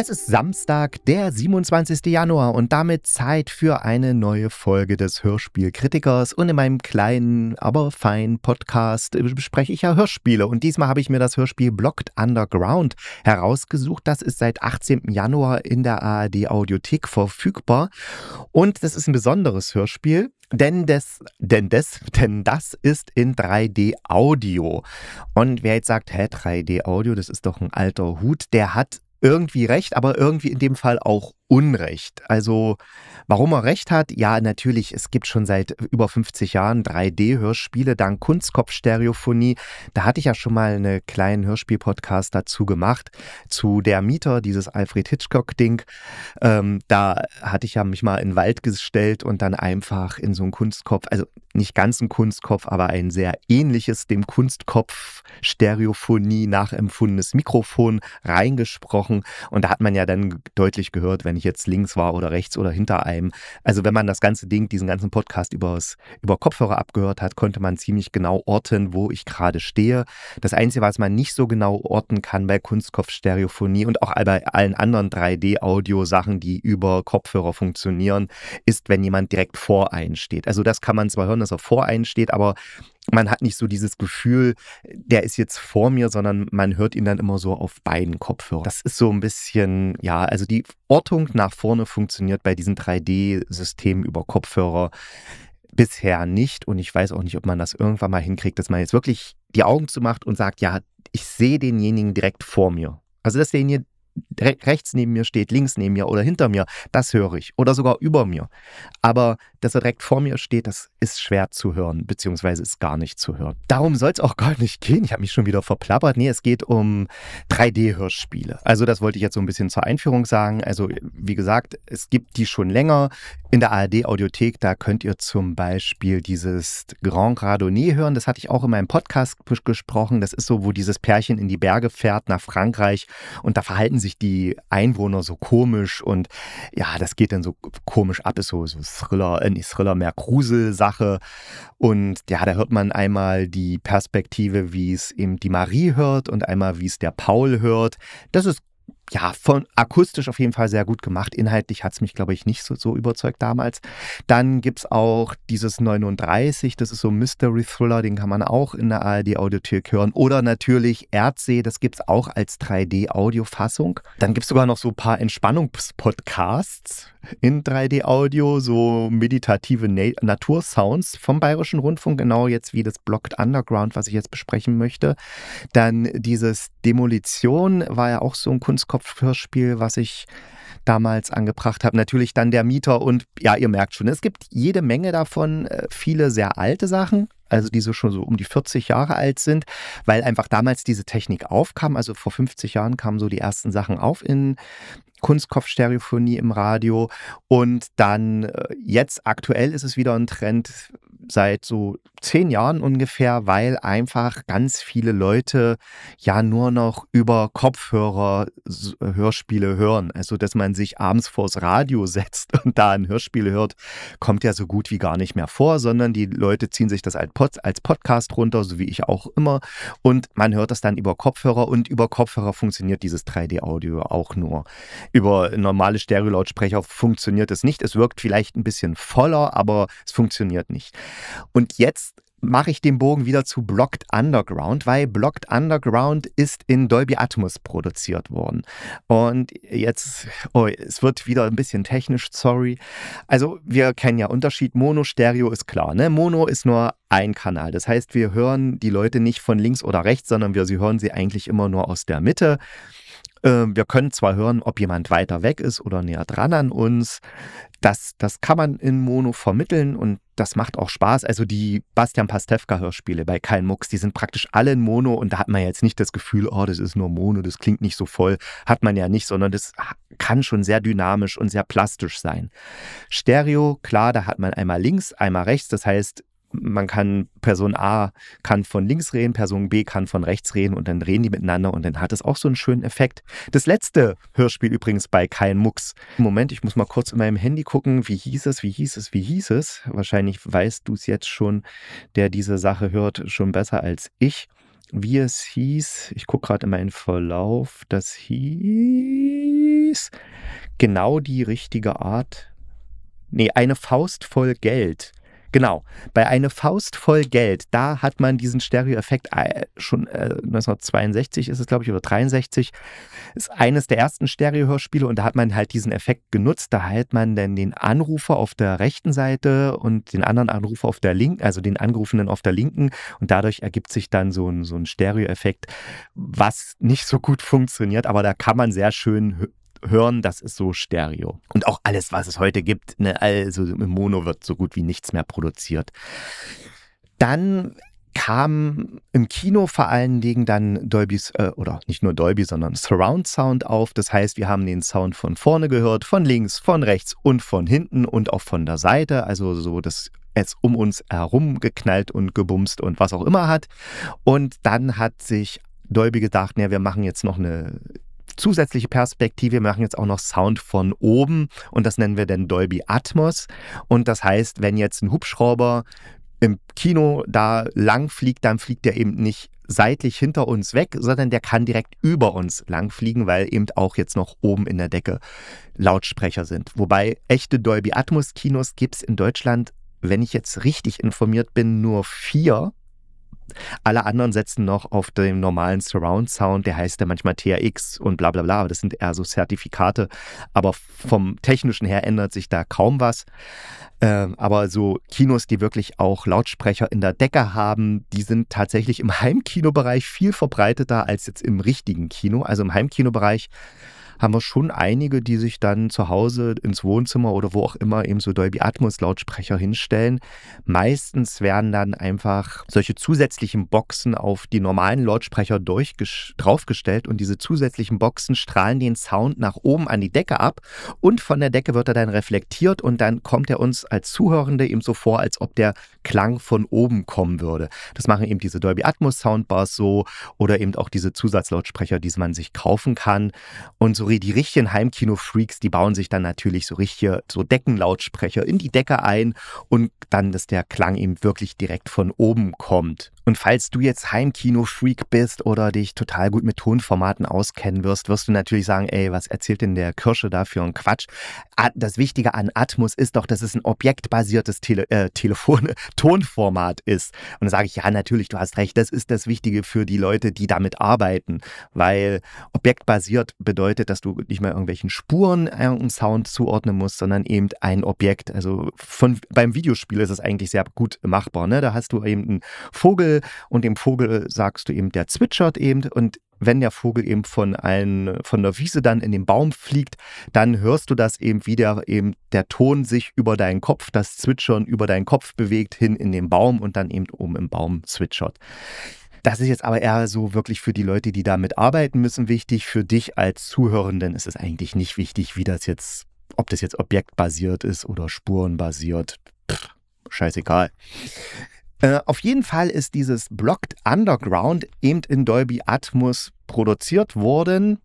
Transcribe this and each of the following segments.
Es ist Samstag, der 27. Januar und damit Zeit für eine neue Folge des Hörspielkritikers. Und in meinem kleinen, aber feinen Podcast bespreche ich ja Hörspiele. Und diesmal habe ich mir das Hörspiel Blocked Underground herausgesucht. Das ist seit 18. Januar in der ARD Audiothek verfügbar. Und das ist ein besonderes Hörspiel. Denn das, denn das, denn das ist in 3D Audio. Und wer jetzt sagt, hä, 3D Audio, das ist doch ein alter Hut, der hat irgendwie recht, aber irgendwie in dem Fall auch Unrecht. Also warum er recht hat? Ja, natürlich, es gibt schon seit über 50 Jahren 3D-Hörspiele dank Kunstkopfstereophonie. Da hatte ich ja schon mal einen kleinen Hörspiel-Podcast dazu gemacht, zu Der Mieter, dieses Alfred Hitchcock-Ding. Ähm, da hatte ich ja mich mal in den Wald gestellt und dann einfach in so einen Kunstkopf, also nicht ganz ein Kunstkopf, aber ein sehr ähnliches dem Kunstkopf Stereophonie nachempfundenes Mikrofon reingesprochen. Und da hat man ja dann deutlich gehört, wenn ich jetzt links war oder rechts oder hinter einem. Also wenn man das ganze Ding, diesen ganzen Podcast übers, über Kopfhörer abgehört hat, konnte man ziemlich genau orten, wo ich gerade stehe. Das Einzige, was man nicht so genau orten kann bei Kunstkopfstereophonie und auch bei allen anderen 3D-Audio-Sachen, die über Kopfhörer funktionieren, ist, wenn jemand direkt vor einen steht. Also das kann man zwar hören, dass er vor einen steht, aber man hat nicht so dieses Gefühl, der ist jetzt vor mir, sondern man hört ihn dann immer so auf beiden Kopfhörern. Das ist so ein bisschen, ja, also die Ortung nach vorne funktioniert bei diesen 3D-Systemen über Kopfhörer bisher nicht. Und ich weiß auch nicht, ob man das irgendwann mal hinkriegt, dass man jetzt wirklich die Augen zumacht und sagt, ja, ich sehe denjenigen direkt vor mir. Also, dass derjenige rechts neben mir steht, links neben mir oder hinter mir, das höre ich. Oder sogar über mir. Aber dass er direkt vor mir steht, das ist schwer zu hören, beziehungsweise ist gar nicht zu hören. Darum soll es auch gar nicht gehen. Ich habe mich schon wieder verplappert. Nee, es geht um 3D-Hörspiele. Also das wollte ich jetzt so ein bisschen zur Einführung sagen. Also wie gesagt, es gibt die schon länger in der ARD-Audiothek. Da könnt ihr zum Beispiel dieses Grand Radonnet hören. Das hatte ich auch in meinem Podcast gesprochen. Das ist so, wo dieses Pärchen in die Berge fährt nach Frankreich und da verhalten sich die Einwohner so komisch und ja, das geht dann so komisch ab, ist so, so Thriller, äh, nicht Thriller, mehr Gruselsache. Und ja, da hört man einmal die Perspektive, wie es eben die Marie hört und einmal, wie es der Paul hört. Das ist ja, von akustisch auf jeden Fall sehr gut gemacht. Inhaltlich hat es mich, glaube ich, nicht so, so überzeugt damals. Dann gibt es auch dieses 39, das ist so ein Mystery Thriller, den kann man auch in der ARD-Audiothek hören. Oder natürlich Erdsee, das gibt es auch als 3D-Audiofassung. Dann gibt es sogar noch so ein paar Entspannungspodcasts in 3D-Audio, so meditative Na Natursounds vom Bayerischen Rundfunk, genau jetzt wie das Blocked Underground, was ich jetzt besprechen möchte. Dann dieses Demolition war ja auch so ein Kunstkopfhörspiel, was ich damals angebracht habe. Natürlich dann der Mieter und ja, ihr merkt schon, es gibt jede Menge davon, äh, viele sehr alte Sachen, also die so schon so um die 40 Jahre alt sind, weil einfach damals diese Technik aufkam. Also vor 50 Jahren kamen so die ersten Sachen auf in Kunstkopfstereophonie im Radio. Und dann äh, jetzt aktuell ist es wieder ein Trend seit so zehn Jahren ungefähr, weil einfach ganz viele Leute ja nur noch über Kopfhörer Hörspiele hören. Also, dass man sich abends vors Radio setzt und da ein Hörspiel hört, kommt ja so gut wie gar nicht mehr vor, sondern die Leute ziehen sich das als, Pod als Podcast runter, so wie ich auch immer. Und man hört das dann über Kopfhörer und über Kopfhörer funktioniert dieses 3D-Audio auch nur. Über normale Stereo-Lautsprecher funktioniert es nicht. Es wirkt vielleicht ein bisschen voller, aber es funktioniert nicht. Und jetzt mache ich den Bogen wieder zu Blocked Underground, weil Blocked Underground ist in Dolby Atmos produziert worden. Und jetzt, oh, es wird wieder ein bisschen technisch, sorry. Also wir kennen ja Unterschied, Mono, Stereo ist klar. Ne? Mono ist nur ein Kanal. Das heißt, wir hören die Leute nicht von links oder rechts, sondern wir sie hören sie eigentlich immer nur aus der Mitte. Ähm, wir können zwar hören, ob jemand weiter weg ist oder näher dran an uns. Das, das kann man in Mono vermitteln und das macht auch Spaß. Also die Bastian Pastewka-Hörspiele bei Kein Mucks, die sind praktisch alle in Mono und da hat man jetzt nicht das Gefühl, oh, das ist nur Mono, das klingt nicht so voll. Hat man ja nicht, sondern das kann schon sehr dynamisch und sehr plastisch sein. Stereo, klar, da hat man einmal links, einmal rechts. Das heißt, man kann, Person A kann von links reden, Person B kann von rechts reden und dann reden die miteinander und dann hat es auch so einen schönen Effekt. Das letzte Hörspiel übrigens bei Kein Mucks. Moment, ich muss mal kurz in meinem Handy gucken, wie hieß es, wie hieß es, wie hieß es. Wahrscheinlich weißt du es jetzt schon, der diese Sache hört, schon besser als ich. Wie es hieß, ich gucke gerade in meinen Verlauf, das hieß genau die richtige Art. Nee, eine Faust voll Geld. Genau, bei Eine Faust voll Geld, da hat man diesen Stereo-Effekt äh, schon äh, 1962 ist es, glaube ich, oder 63, ist eines der ersten Stereo-Hörspiele und da hat man halt diesen Effekt genutzt. Da hält man dann den Anrufer auf der rechten Seite und den anderen Anrufer auf der linken, also den Angerufenen auf der linken und dadurch ergibt sich dann so ein, so ein Stereo-Effekt, was nicht so gut funktioniert, aber da kann man sehr schön hören, das ist so Stereo. Und auch alles, was es heute gibt, ne, also im Mono wird so gut wie nichts mehr produziert. Dann kam im Kino vor allen Dingen dann Dolby's, äh, oder nicht nur Dolby, sondern Surround Sound auf. Das heißt, wir haben den Sound von vorne gehört, von links, von rechts und von hinten und auch von der Seite. Also so, dass es um uns herum geknallt und gebumst und was auch immer hat. Und dann hat sich Dolby gedacht, ja, wir machen jetzt noch eine zusätzliche Perspektive. Wir machen jetzt auch noch Sound von oben und das nennen wir dann Dolby Atmos. Und das heißt, wenn jetzt ein Hubschrauber im Kino da lang fliegt, dann fliegt er eben nicht seitlich hinter uns weg, sondern der kann direkt über uns lang fliegen, weil eben auch jetzt noch oben in der Decke Lautsprecher sind. Wobei echte Dolby Atmos Kinos gibt es in Deutschland, wenn ich jetzt richtig informiert bin, nur vier. Alle anderen setzen noch auf den normalen Surround Sound, der heißt ja manchmal TRX und bla bla bla, aber das sind eher so Zertifikate. Aber vom technischen her ändert sich da kaum was. Ähm, aber so Kinos, die wirklich auch Lautsprecher in der Decke haben, die sind tatsächlich im Heimkinobereich viel verbreiteter als jetzt im richtigen Kino. Also im Heimkinobereich haben wir schon einige, die sich dann zu Hause ins Wohnzimmer oder wo auch immer eben so Dolby Atmos Lautsprecher hinstellen. Meistens werden dann einfach solche zusätzlichen Boxen auf die normalen Lautsprecher draufgestellt und diese zusätzlichen Boxen strahlen den Sound nach oben an die Decke ab und von der Decke wird er dann reflektiert und dann kommt er uns als Zuhörende eben so vor, als ob der Klang von oben kommen würde. Das machen eben diese Dolby Atmos Soundbars so oder eben auch diese Zusatzlautsprecher, die man sich kaufen kann und so die richtigen Heimkino-Freaks, die bauen sich dann natürlich so richtige so Deckenlautsprecher in die Decke ein und dann, dass der Klang eben wirklich direkt von oben kommt. Und falls du jetzt Heimkino-Freak bist oder dich total gut mit Tonformaten auskennen wirst, wirst du natürlich sagen, ey, was erzählt denn der Kirsche da für ein Quatsch? Das Wichtige an Atmos ist doch, dass es ein objektbasiertes Tele äh, Telefon Tonformat ist. Und dann sage ich, ja, natürlich, du hast recht, das ist das Wichtige für die Leute, die damit arbeiten, weil objektbasiert bedeutet, dass du nicht mehr irgendwelchen Spuren einen Sound zuordnen musst, sondern eben ein Objekt. Also von, beim Videospiel ist es eigentlich sehr gut machbar. Ne? Da hast du eben einen Vogel, und dem Vogel sagst du eben, der zwitschert eben und wenn der Vogel eben von, ein, von der Wiese dann in den Baum fliegt, dann hörst du das eben wieder, eben der Ton sich über deinen Kopf, das Zwitschern über deinen Kopf bewegt hin in den Baum und dann eben oben im Baum zwitschert. Das ist jetzt aber eher so wirklich für die Leute, die damit arbeiten müssen, wichtig. Für dich als Zuhörenden ist es eigentlich nicht wichtig, wie das jetzt, ob das jetzt objektbasiert ist oder spurenbasiert. Pff, scheißegal. Äh, auf jeden Fall ist dieses Blocked Underground eben in Dolby Atmos produziert worden.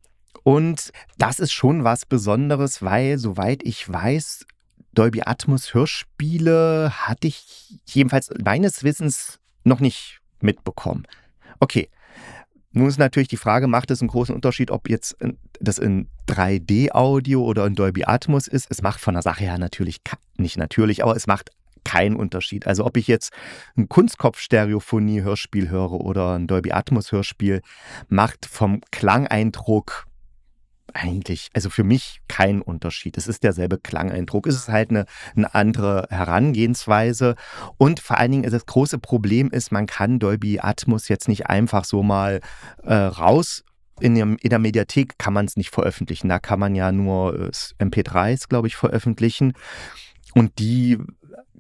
Und das ist schon was Besonderes, weil, soweit ich weiß, Dolby Atmos Hörspiele hatte ich jedenfalls meines Wissens noch nicht mitbekommen. Okay. Nun ist natürlich die Frage, macht es einen großen Unterschied, ob jetzt das in 3D-Audio oder in Dolby Atmos ist? Es macht von der Sache her natürlich nicht natürlich, aber es macht kein Unterschied. Also ob ich jetzt ein Kunstkopf-Stereophonie-Hörspiel höre oder ein Dolby Atmos-Hörspiel, macht vom Klangeindruck eigentlich, also für mich kein Unterschied. Es ist derselbe Klangeindruck. Es ist halt eine, eine andere Herangehensweise. Und vor allen Dingen das große Problem ist, man kann Dolby Atmos jetzt nicht einfach so mal äh, raus in der, in der, Mediathek kann man es nicht veröffentlichen. Da kann man ja nur äh, MP3s, glaube ich, veröffentlichen. Und die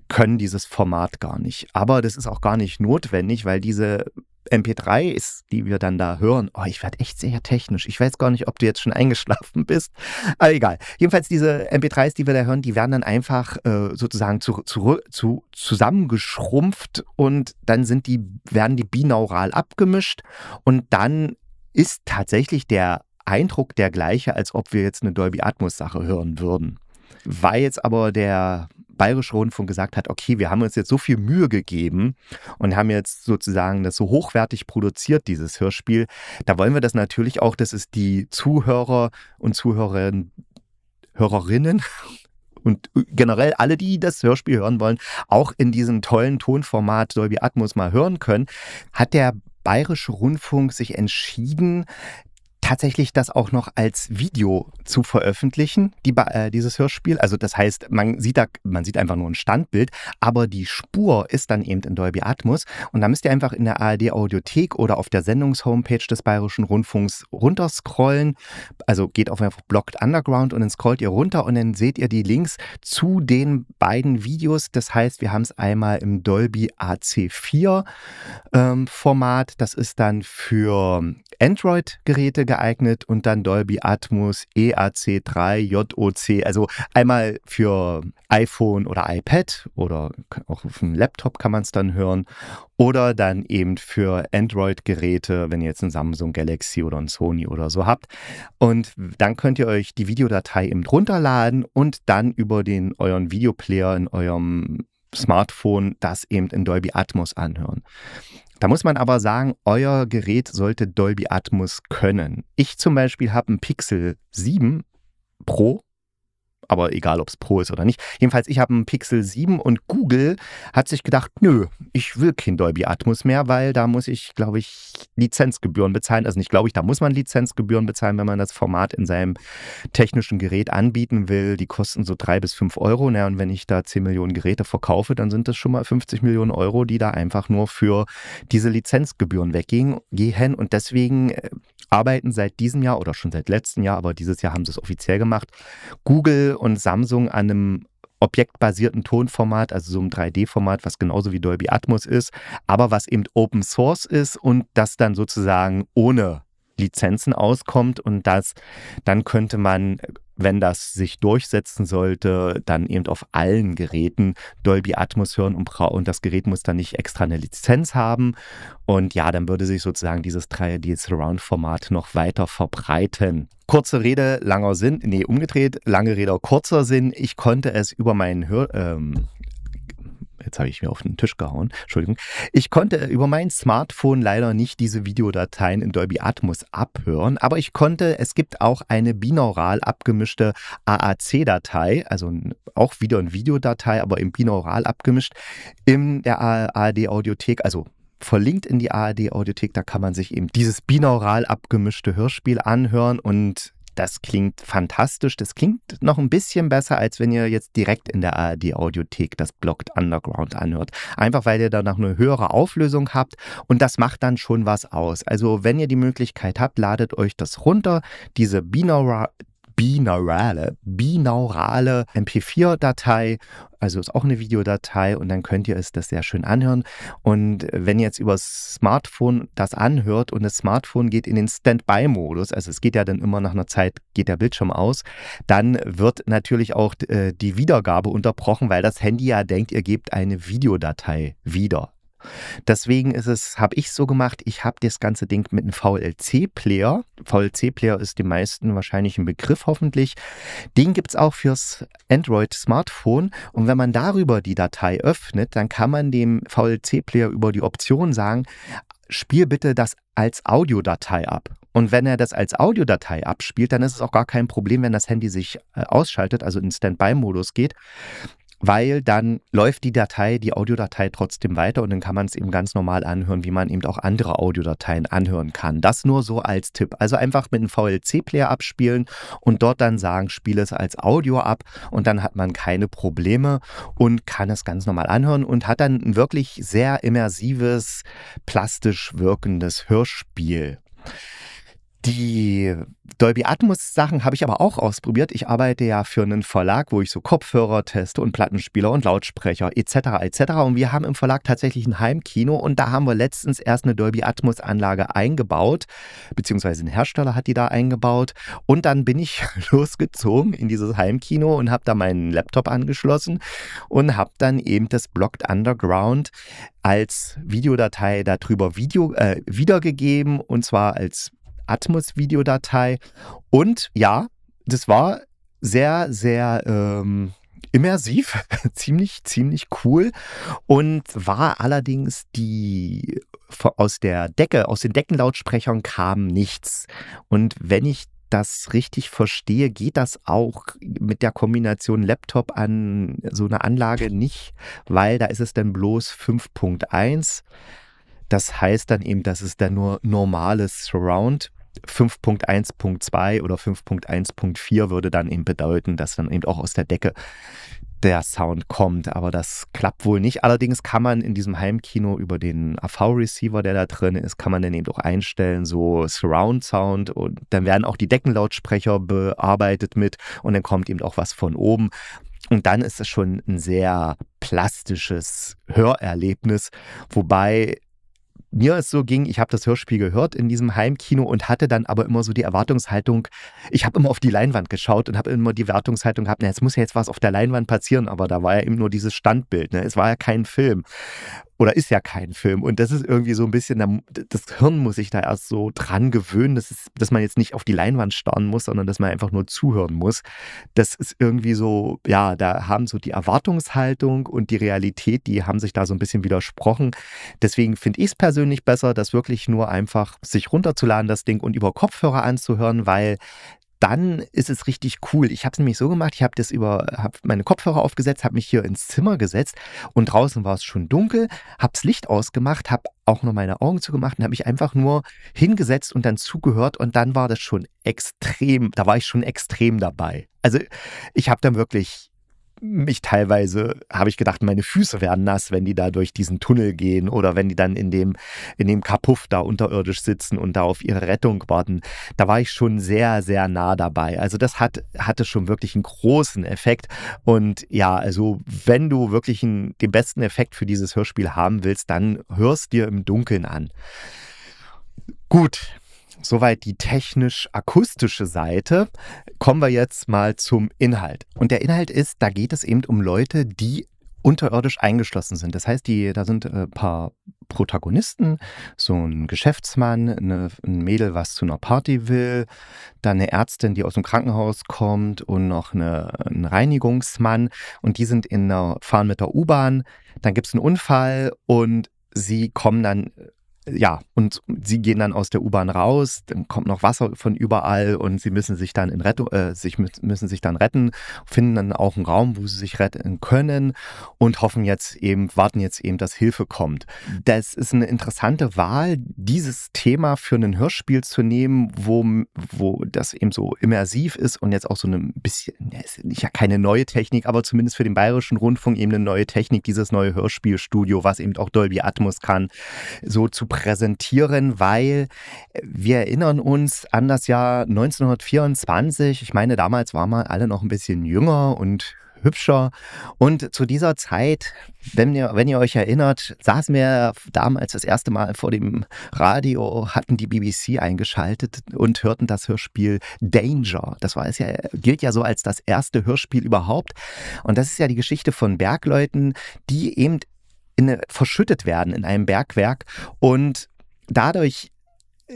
können dieses Format gar nicht. Aber das ist auch gar nicht notwendig, weil diese MP3s, die wir dann da hören, oh, ich werde echt sehr technisch. Ich weiß gar nicht, ob du jetzt schon eingeschlafen bist. Aber egal. Jedenfalls diese MP3s, die wir da hören, die werden dann einfach äh, sozusagen zu, zu, zu, zusammengeschrumpft und dann sind die, werden die binaural abgemischt und dann ist tatsächlich der Eindruck der gleiche, als ob wir jetzt eine Dolby Atmos Sache hören würden. Weil jetzt aber der Bayerische Rundfunk gesagt hat, okay, wir haben uns jetzt so viel Mühe gegeben und haben jetzt sozusagen das so hochwertig produziert, dieses Hörspiel, da wollen wir das natürlich auch, dass es die Zuhörer und Zuhörerinnen, Hörerinnen und generell alle, die das Hörspiel hören wollen, auch in diesem tollen Tonformat Dolby Atmos mal hören können, hat der Bayerische Rundfunk sich entschieden, tatsächlich das auch noch als Video zu veröffentlichen, die, äh, dieses Hörspiel. Also das heißt, man sieht da, man sieht einfach nur ein Standbild, aber die Spur ist dann eben in Dolby Atmos und da müsst ihr einfach in der ARD Audiothek oder auf der Sendungshomepage des Bayerischen Rundfunks runterscrollen. Also geht auf einfach Blocked Underground und dann scrollt ihr runter und dann seht ihr die Links zu den beiden Videos. Das heißt, wir haben es einmal im Dolby AC4 ähm, Format. Das ist dann für Android-Geräte geeignet und dann Dolby Atmos EAC3 JOC, also einmal für iPhone oder iPad oder auch auf dem Laptop kann man es dann hören oder dann eben für Android-Geräte, wenn ihr jetzt ein Samsung Galaxy oder ein Sony oder so habt. Und dann könnt ihr euch die Videodatei eben runterladen und dann über den euren Videoplayer in eurem Smartphone das eben in Dolby Atmos anhören. Da muss man aber sagen, euer Gerät sollte Dolby Atmos können. Ich zum Beispiel habe ein Pixel 7 Pro aber egal, ob es Pro ist oder nicht. Jedenfalls, ich habe einen Pixel 7 und Google hat sich gedacht, nö, ich will kein Dolby Atmos mehr, weil da muss ich, glaube ich, Lizenzgebühren bezahlen. Also nicht glaube ich, da muss man Lizenzgebühren bezahlen, wenn man das Format in seinem technischen Gerät anbieten will. Die kosten so drei bis fünf Euro. Na, und wenn ich da 10 Millionen Geräte verkaufe, dann sind das schon mal 50 Millionen Euro, die da einfach nur für diese Lizenzgebühren weggehen. Und deswegen äh, arbeiten seit diesem Jahr oder schon seit letztem Jahr, aber dieses Jahr haben sie es offiziell gemacht, Google und Samsung an einem objektbasierten Tonformat, also so einem 3D-Format, was genauso wie Dolby Atmos ist, aber was eben Open Source ist und das dann sozusagen ohne Lizenzen auskommt und das dann könnte man wenn das sich durchsetzen sollte, dann eben auf allen Geräten Dolby Atmos hören und, und das Gerät muss dann nicht extra eine Lizenz haben. Und ja, dann würde sich sozusagen dieses 3D Surround Format noch weiter verbreiten. Kurze Rede, langer Sinn, nee, umgedreht, lange Rede, kurzer Sinn. Ich konnte es über meinen Hör, ähm, Jetzt habe ich mir auf den Tisch gehauen. Entschuldigung. Ich konnte über mein Smartphone leider nicht diese Videodateien in Dolby Atmos abhören, aber ich konnte, es gibt auch eine binaural abgemischte AAC-Datei, also auch wieder eine Videodatei, aber im binaural abgemischt, in der ARD Audiothek, also verlinkt in die ARD Audiothek, da kann man sich eben dieses binaural abgemischte Hörspiel anhören und das klingt fantastisch. Das klingt noch ein bisschen besser, als wenn ihr jetzt direkt in der ARD Audiothek das Blocked Underground anhört. Einfach weil ihr danach eine höhere Auflösung habt und das macht dann schon was aus. Also wenn ihr die Möglichkeit habt, ladet euch das runter. Diese binaural, binaurale, binaurale MP4-Datei. Also ist auch eine Videodatei und dann könnt ihr es das sehr schön anhören. Und wenn ihr jetzt über das Smartphone das anhört und das Smartphone geht in den Standby-Modus, also es geht ja dann immer nach einer Zeit, geht der Bildschirm aus, dann wird natürlich auch äh, die Wiedergabe unterbrochen, weil das Handy ja denkt, ihr gebt eine Videodatei wieder. Deswegen ist es, habe ich so gemacht, ich habe das ganze Ding mit einem VLC-Player. VLC-Player ist den meisten wahrscheinlich ein Begriff hoffentlich. Den gibt es auch fürs Android-Smartphone. Und wenn man darüber die Datei öffnet, dann kann man dem VLC-Player über die Option sagen, spiel bitte das als Audiodatei ab. Und wenn er das als Audiodatei abspielt, dann ist es auch gar kein Problem, wenn das Handy sich äh, ausschaltet, also in Standby-Modus geht weil dann läuft die Datei, die Audiodatei trotzdem weiter und dann kann man es eben ganz normal anhören, wie man eben auch andere Audiodateien anhören kann. Das nur so als Tipp. Also einfach mit einem VLC-Player abspielen und dort dann sagen, spiele es als Audio ab und dann hat man keine Probleme und kann es ganz normal anhören und hat dann ein wirklich sehr immersives, plastisch wirkendes Hörspiel. Die Dolby Atmos Sachen habe ich aber auch ausprobiert. Ich arbeite ja für einen Verlag, wo ich so Kopfhörer teste und Plattenspieler und Lautsprecher etc. etc. Und wir haben im Verlag tatsächlich ein Heimkino und da haben wir letztens erst eine Dolby Atmos Anlage eingebaut, beziehungsweise ein Hersteller hat die da eingebaut. Und dann bin ich losgezogen in dieses Heimkino und habe da meinen Laptop angeschlossen und habe dann eben das Blocked Underground als Videodatei darüber Video, äh, wiedergegeben und zwar als Atmos-Videodatei. Und ja, das war sehr, sehr ähm, immersiv, ziemlich, ziemlich cool und war allerdings die aus der Decke, aus den Deckenlautsprechern kam nichts. Und wenn ich das richtig verstehe, geht das auch mit der Kombination Laptop an so eine Anlage nicht, weil da ist es dann bloß 5.1. Das heißt dann eben, dass es dann nur normales Surround 5.1.2 oder 5.1.4 würde dann eben bedeuten, dass dann eben auch aus der Decke der Sound kommt, aber das klappt wohl nicht. Allerdings kann man in diesem Heimkino über den AV-Receiver, der da drin ist, kann man dann eben auch einstellen, so Surround Sound und dann werden auch die Deckenlautsprecher bearbeitet mit und dann kommt eben auch was von oben. Und dann ist es schon ein sehr plastisches Hörerlebnis, wobei mir es so ging, ich habe das Hörspiel gehört in diesem Heimkino und hatte dann aber immer so die Erwartungshaltung, ich habe immer auf die Leinwand geschaut und habe immer die Erwartungshaltung gehabt, na, jetzt muss ja jetzt was auf der Leinwand passieren, aber da war ja eben nur dieses Standbild, ne? es war ja kein Film oder ist ja kein Film. Und das ist irgendwie so ein bisschen, das Hirn muss sich da erst so dran gewöhnen, dass, es, dass man jetzt nicht auf die Leinwand starren muss, sondern dass man einfach nur zuhören muss. Das ist irgendwie so, ja, da haben so die Erwartungshaltung und die Realität, die haben sich da so ein bisschen widersprochen. Deswegen finde ich es persönlich besser, das wirklich nur einfach sich runterzuladen, das Ding und über Kopfhörer anzuhören, weil dann ist es richtig cool. Ich habe es nämlich so gemacht, ich habe das über, habe meine Kopfhörer aufgesetzt, habe mich hier ins Zimmer gesetzt und draußen war es schon dunkel, habe das Licht ausgemacht, habe auch nur meine Augen zugemacht und habe mich einfach nur hingesetzt und dann zugehört und dann war das schon extrem, da war ich schon extrem dabei. Also ich habe dann wirklich mich teilweise, habe ich gedacht, meine Füße werden nass, wenn die da durch diesen Tunnel gehen oder wenn die dann in dem, in dem Kapuff da unterirdisch sitzen und da auf ihre Rettung warten. Da war ich schon sehr, sehr nah dabei. Also das hat, hatte schon wirklich einen großen Effekt. Und ja, also wenn du wirklich einen, den besten Effekt für dieses Hörspiel haben willst, dann hörst dir im Dunkeln an. Gut, Soweit die technisch-akustische Seite. Kommen wir jetzt mal zum Inhalt. Und der Inhalt ist, da geht es eben um Leute, die unterirdisch eingeschlossen sind. Das heißt, die, da sind ein äh, paar Protagonisten, so ein Geschäftsmann, eine, ein Mädel, was zu einer Party will, dann eine Ärztin, die aus dem Krankenhaus kommt und noch eine, ein Reinigungsmann und die sind in der, fahren mit der U-Bahn, dann gibt es einen Unfall und sie kommen dann ja, und sie gehen dann aus der U-Bahn raus, dann kommt noch Wasser von überall und sie müssen sich dann in Rettung, äh, sich müssen sich dann retten, finden dann auch einen Raum, wo sie sich retten können und hoffen jetzt eben, warten jetzt eben, dass Hilfe kommt. Das ist eine interessante Wahl, dieses Thema für ein Hörspiel zu nehmen, wo, wo das eben so immersiv ist und jetzt auch so ein bisschen, ja, keine neue Technik, aber zumindest für den Bayerischen Rundfunk eben eine neue Technik, dieses neue Hörspielstudio, was eben auch Dolby Atmos kann, so zu präsentieren, weil wir erinnern uns an das Jahr 1924. Ich meine, damals waren wir alle noch ein bisschen jünger und hübscher. Und zu dieser Zeit, wenn ihr, wenn ihr euch erinnert, saßen wir damals das erste Mal vor dem Radio, hatten die BBC eingeschaltet und hörten das Hörspiel Danger. Das war es ja, gilt ja so als das erste Hörspiel überhaupt. Und das ist ja die Geschichte von Bergleuten, die eben in, verschüttet werden in einem Bergwerk. Und dadurch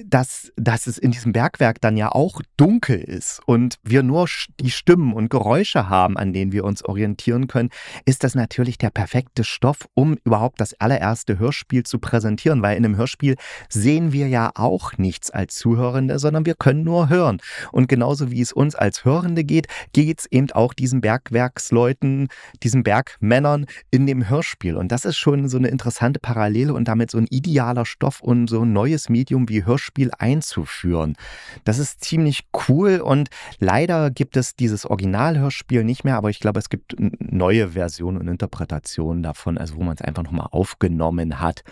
dass, dass es in diesem Bergwerk dann ja auch dunkel ist und wir nur die Stimmen und Geräusche haben, an denen wir uns orientieren können, ist das natürlich der perfekte Stoff, um überhaupt das allererste Hörspiel zu präsentieren, weil in einem Hörspiel sehen wir ja auch nichts als Zuhörende, sondern wir können nur hören. Und genauso wie es uns als Hörende geht, geht es eben auch diesen Bergwerksleuten, diesen Bergmännern in dem Hörspiel. Und das ist schon so eine interessante Parallele und damit so ein idealer Stoff und so ein neues Medium wie Hörspiel Hörspiel einzuführen. Das ist ziemlich cool und leider gibt es dieses Originalhörspiel nicht mehr, aber ich glaube, es gibt neue Versionen und Interpretationen davon, also wo man es einfach nochmal aufgenommen hat.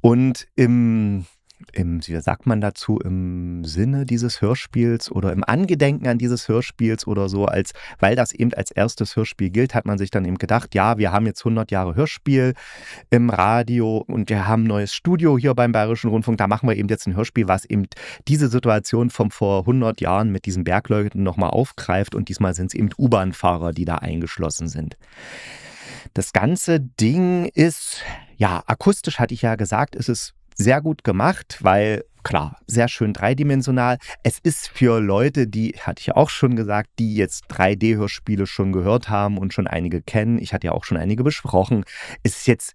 Und im im, wie sagt man dazu, im Sinne dieses Hörspiels oder im Angedenken an dieses Hörspiels oder so, als, weil das eben als erstes Hörspiel gilt, hat man sich dann eben gedacht, ja, wir haben jetzt 100 Jahre Hörspiel im Radio und wir haben ein neues Studio hier beim Bayerischen Rundfunk, da machen wir eben jetzt ein Hörspiel, was eben diese Situation von vor 100 Jahren mit diesen Bergleuten nochmal aufgreift und diesmal sind es eben U-Bahn-Fahrer, die da eingeschlossen sind. Das ganze Ding ist, ja, akustisch hatte ich ja gesagt, ist es sehr gut gemacht, weil klar, sehr schön dreidimensional. Es ist für Leute, die, hatte ich ja auch schon gesagt, die jetzt 3D-Hörspiele schon gehört haben und schon einige kennen. Ich hatte ja auch schon einige besprochen. Es ist jetzt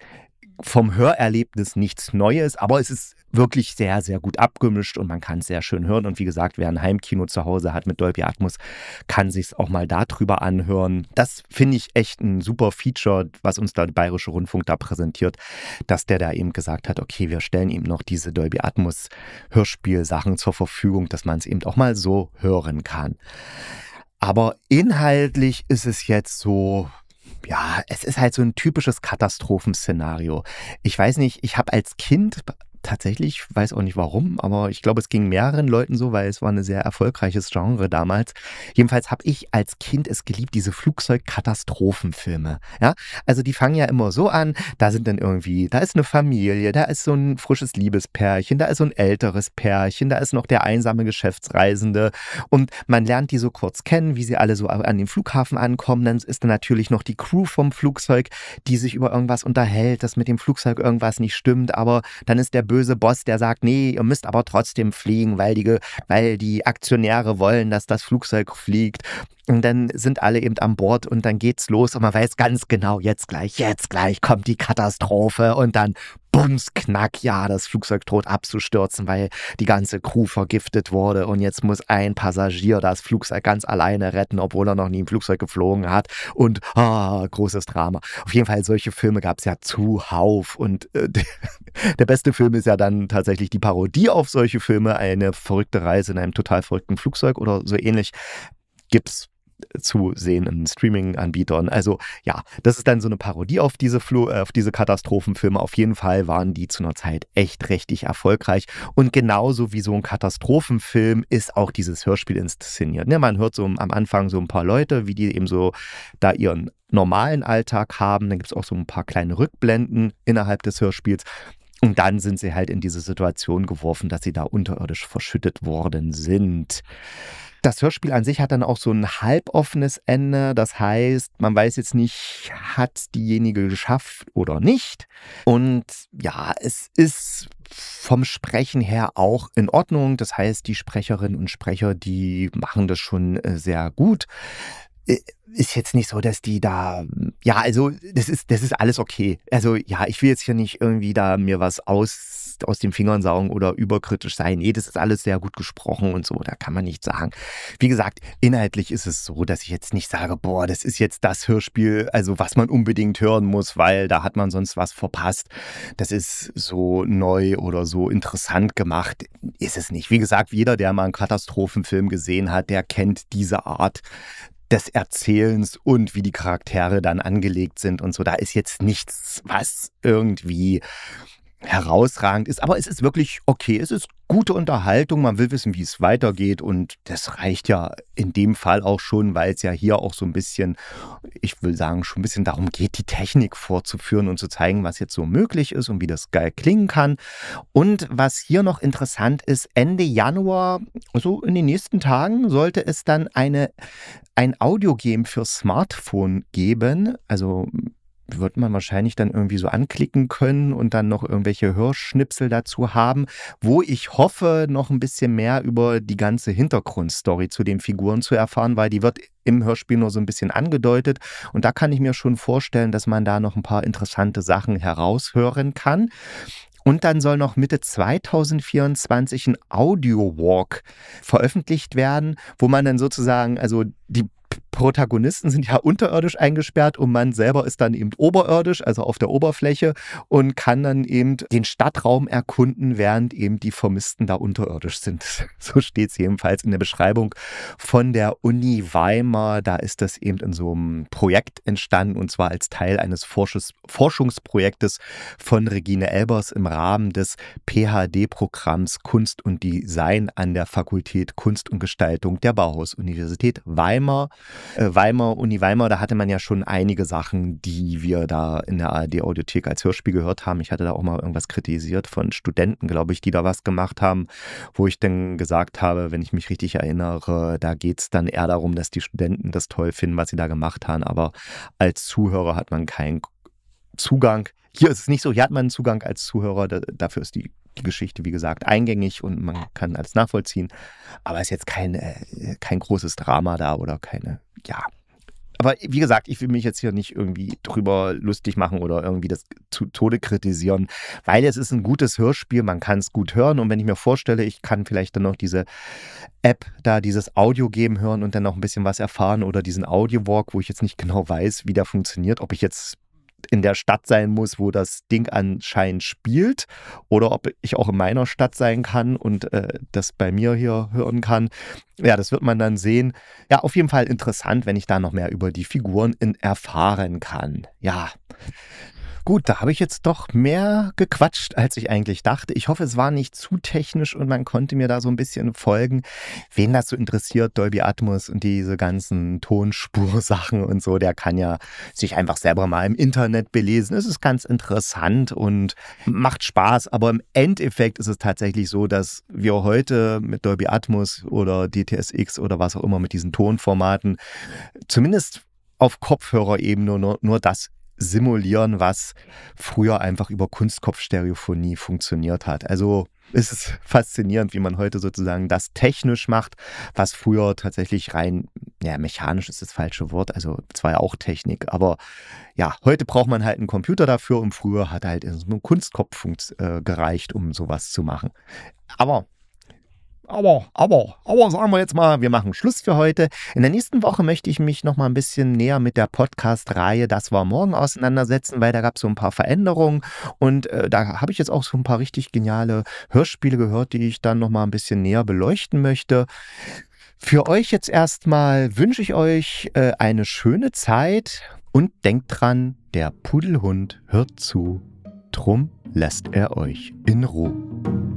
vom Hörerlebnis nichts Neues, aber es ist wirklich sehr, sehr gut abgemischt und man kann es sehr schön hören. Und wie gesagt, wer ein Heimkino zu Hause hat mit Dolby Atmos, kann sich auch mal darüber anhören. Das finde ich echt ein super Feature, was uns da der Bayerische Rundfunk da präsentiert, dass der da eben gesagt hat, okay, wir stellen ihm noch diese Dolby Atmos Hörspielsachen zur Verfügung, dass man es eben auch mal so hören kann. Aber inhaltlich ist es jetzt so, ja, es ist halt so ein typisches Katastrophenszenario. Ich weiß nicht, ich habe als Kind tatsächlich, weiß auch nicht warum, aber ich glaube, es ging mehreren Leuten so, weil es war ein sehr erfolgreiches Genre damals. Jedenfalls habe ich als Kind es geliebt, diese Flugzeugkatastrophenfilme. Ja, also die fangen ja immer so an, da sind dann irgendwie, da ist eine Familie, da ist so ein frisches Liebespärchen, da ist so ein älteres Pärchen, da ist noch der einsame Geschäftsreisende und man lernt die so kurz kennen, wie sie alle so an den Flughafen ankommen. Dann ist dann natürlich noch die Crew vom Flugzeug, die sich über irgendwas unterhält, dass mit dem Flugzeug irgendwas nicht stimmt, aber dann ist der böse Boss, der sagt, nee, ihr müsst aber trotzdem fliegen, weil die, weil die Aktionäre wollen, dass das Flugzeug fliegt. Und dann sind alle eben an Bord und dann geht's los und man weiß ganz genau, jetzt gleich, jetzt gleich kommt die Katastrophe und dann Bums, Knack, ja, das Flugzeug droht abzustürzen, weil die ganze Crew vergiftet wurde und jetzt muss ein Passagier das Flugzeug ganz alleine retten, obwohl er noch nie ein Flugzeug geflogen hat und ah, großes Drama. Auf jeden Fall, solche Filme gab es ja zuhauf und äh, der beste Film ist ja dann tatsächlich die Parodie auf solche Filme, eine verrückte Reise in einem total verrückten Flugzeug oder so ähnlich. Gibt's zu sehen in Streaming-Anbietern. Also ja, das ist dann so eine Parodie auf diese, Flo äh, auf diese Katastrophenfilme. Auf jeden Fall waren die zu einer Zeit echt richtig erfolgreich. Und genauso wie so ein Katastrophenfilm ist auch dieses Hörspiel inszeniert. Ne, man hört so am Anfang so ein paar Leute, wie die eben so da ihren normalen Alltag haben. Dann gibt es auch so ein paar kleine Rückblenden innerhalb des Hörspiels. Und dann sind sie halt in diese Situation geworfen, dass sie da unterirdisch verschüttet worden sind. Das Hörspiel an sich hat dann auch so ein halboffenes Ende. Das heißt, man weiß jetzt nicht, hat diejenige geschafft oder nicht. Und ja, es ist vom Sprechen her auch in Ordnung. Das heißt, die Sprecherinnen und Sprecher, die machen das schon äh, sehr gut. Äh, ist jetzt nicht so, dass die da, ja, also das ist, das ist alles okay. Also ja, ich will jetzt hier nicht irgendwie da mir was aus, aus den Fingern saugen oder überkritisch sein. Nee, das ist alles sehr gut gesprochen und so, da kann man nichts sagen. Wie gesagt, inhaltlich ist es so, dass ich jetzt nicht sage, boah, das ist jetzt das Hörspiel, also was man unbedingt hören muss, weil da hat man sonst was verpasst. Das ist so neu oder so interessant gemacht, ist es nicht. Wie gesagt, jeder, der mal einen Katastrophenfilm gesehen hat, der kennt diese Art des Erzählens und wie die Charaktere dann angelegt sind und so. Da ist jetzt nichts, was irgendwie herausragend ist, aber es ist wirklich okay. Es ist gute Unterhaltung, man will wissen, wie es weitergeht und das reicht ja in dem Fall auch schon, weil es ja hier auch so ein bisschen, ich will sagen, schon ein bisschen darum geht, die Technik vorzuführen und zu zeigen, was jetzt so möglich ist und wie das geil klingen kann. Und was hier noch interessant ist, Ende Januar, so in den nächsten Tagen, sollte es dann eine, ein Audio-Game für Smartphone geben, also wird man wahrscheinlich dann irgendwie so anklicken können und dann noch irgendwelche Hörschnipsel dazu haben, wo ich hoffe, noch ein bisschen mehr über die ganze Hintergrundstory zu den Figuren zu erfahren, weil die wird im Hörspiel nur so ein bisschen angedeutet. Und da kann ich mir schon vorstellen, dass man da noch ein paar interessante Sachen heraushören kann. Und dann soll noch Mitte 2024 ein Audio Walk veröffentlicht werden, wo man dann sozusagen, also die Protagonisten sind ja unterirdisch eingesperrt und man selber ist dann eben oberirdisch, also auf der Oberfläche und kann dann eben den Stadtraum erkunden, während eben die Vermissten da unterirdisch sind. So steht es jedenfalls in der Beschreibung von der Uni Weimar. Da ist das eben in so einem Projekt entstanden und zwar als Teil eines Forschungs Forschungsprojektes von Regine Elbers im Rahmen des PhD-Programms Kunst und Design an der Fakultät Kunst und Gestaltung der Bauhaus-Universität Weimar. Äh, Weimar, Uni Weimar, da hatte man ja schon einige Sachen, die wir da in der ARD-Audiothek als Hörspiel gehört haben. Ich hatte da auch mal irgendwas kritisiert von Studenten, glaube ich, die da was gemacht haben, wo ich dann gesagt habe, wenn ich mich richtig erinnere, da geht es dann eher darum, dass die Studenten das toll finden, was sie da gemacht haben, aber als Zuhörer hat man keinen Zugang. Hier ist es nicht so, hier hat man einen Zugang als Zuhörer, da, dafür ist die die Geschichte, wie gesagt, eingängig und man kann alles nachvollziehen. Aber es ist jetzt kein, äh, kein großes Drama da oder keine, ja. Aber wie gesagt, ich will mich jetzt hier nicht irgendwie drüber lustig machen oder irgendwie das zu Tode kritisieren, weil es ist ein gutes Hörspiel, man kann es gut hören und wenn ich mir vorstelle, ich kann vielleicht dann noch diese App da, dieses Audio geben hören und dann noch ein bisschen was erfahren oder diesen Audio-Walk, wo ich jetzt nicht genau weiß, wie der funktioniert, ob ich jetzt in der Stadt sein muss, wo das Ding anscheinend spielt, oder ob ich auch in meiner Stadt sein kann und äh, das bei mir hier hören kann. Ja, das wird man dann sehen. Ja, auf jeden Fall interessant, wenn ich da noch mehr über die Figuren erfahren kann. Ja, Gut, da habe ich jetzt doch mehr gequatscht, als ich eigentlich dachte. Ich hoffe, es war nicht zu technisch und man konnte mir da so ein bisschen folgen. Wen das so interessiert, Dolby Atmos und diese ganzen Tonspursachen und so, der kann ja sich einfach selber mal im Internet belesen. Es ist ganz interessant und macht Spaß, aber im Endeffekt ist es tatsächlich so, dass wir heute mit Dolby Atmos oder DTSX oder was auch immer mit diesen Tonformaten zumindest auf Kopfhörerebene nur, nur das simulieren, was früher einfach über Kunstkopfstereophonie funktioniert hat. Also es ist faszinierend, wie man heute sozusagen das technisch macht, was früher tatsächlich rein, ja, mechanisch ist das falsche Wort, also zwar ja auch Technik, aber ja, heute braucht man halt einen Computer dafür und früher hat halt ein Kunstkopf äh, gereicht, um sowas zu machen. Aber aber, aber, aber sagen wir jetzt mal, wir machen Schluss für heute. In der nächsten Woche möchte ich mich noch mal ein bisschen näher mit der Podcast-Reihe Das war morgen auseinandersetzen, weil da gab es so ein paar Veränderungen und äh, da habe ich jetzt auch so ein paar richtig geniale Hörspiele gehört, die ich dann noch mal ein bisschen näher beleuchten möchte. Für euch jetzt erstmal wünsche ich euch äh, eine schöne Zeit und denkt dran, der Pudelhund hört zu, drum lässt er euch in Ruhe.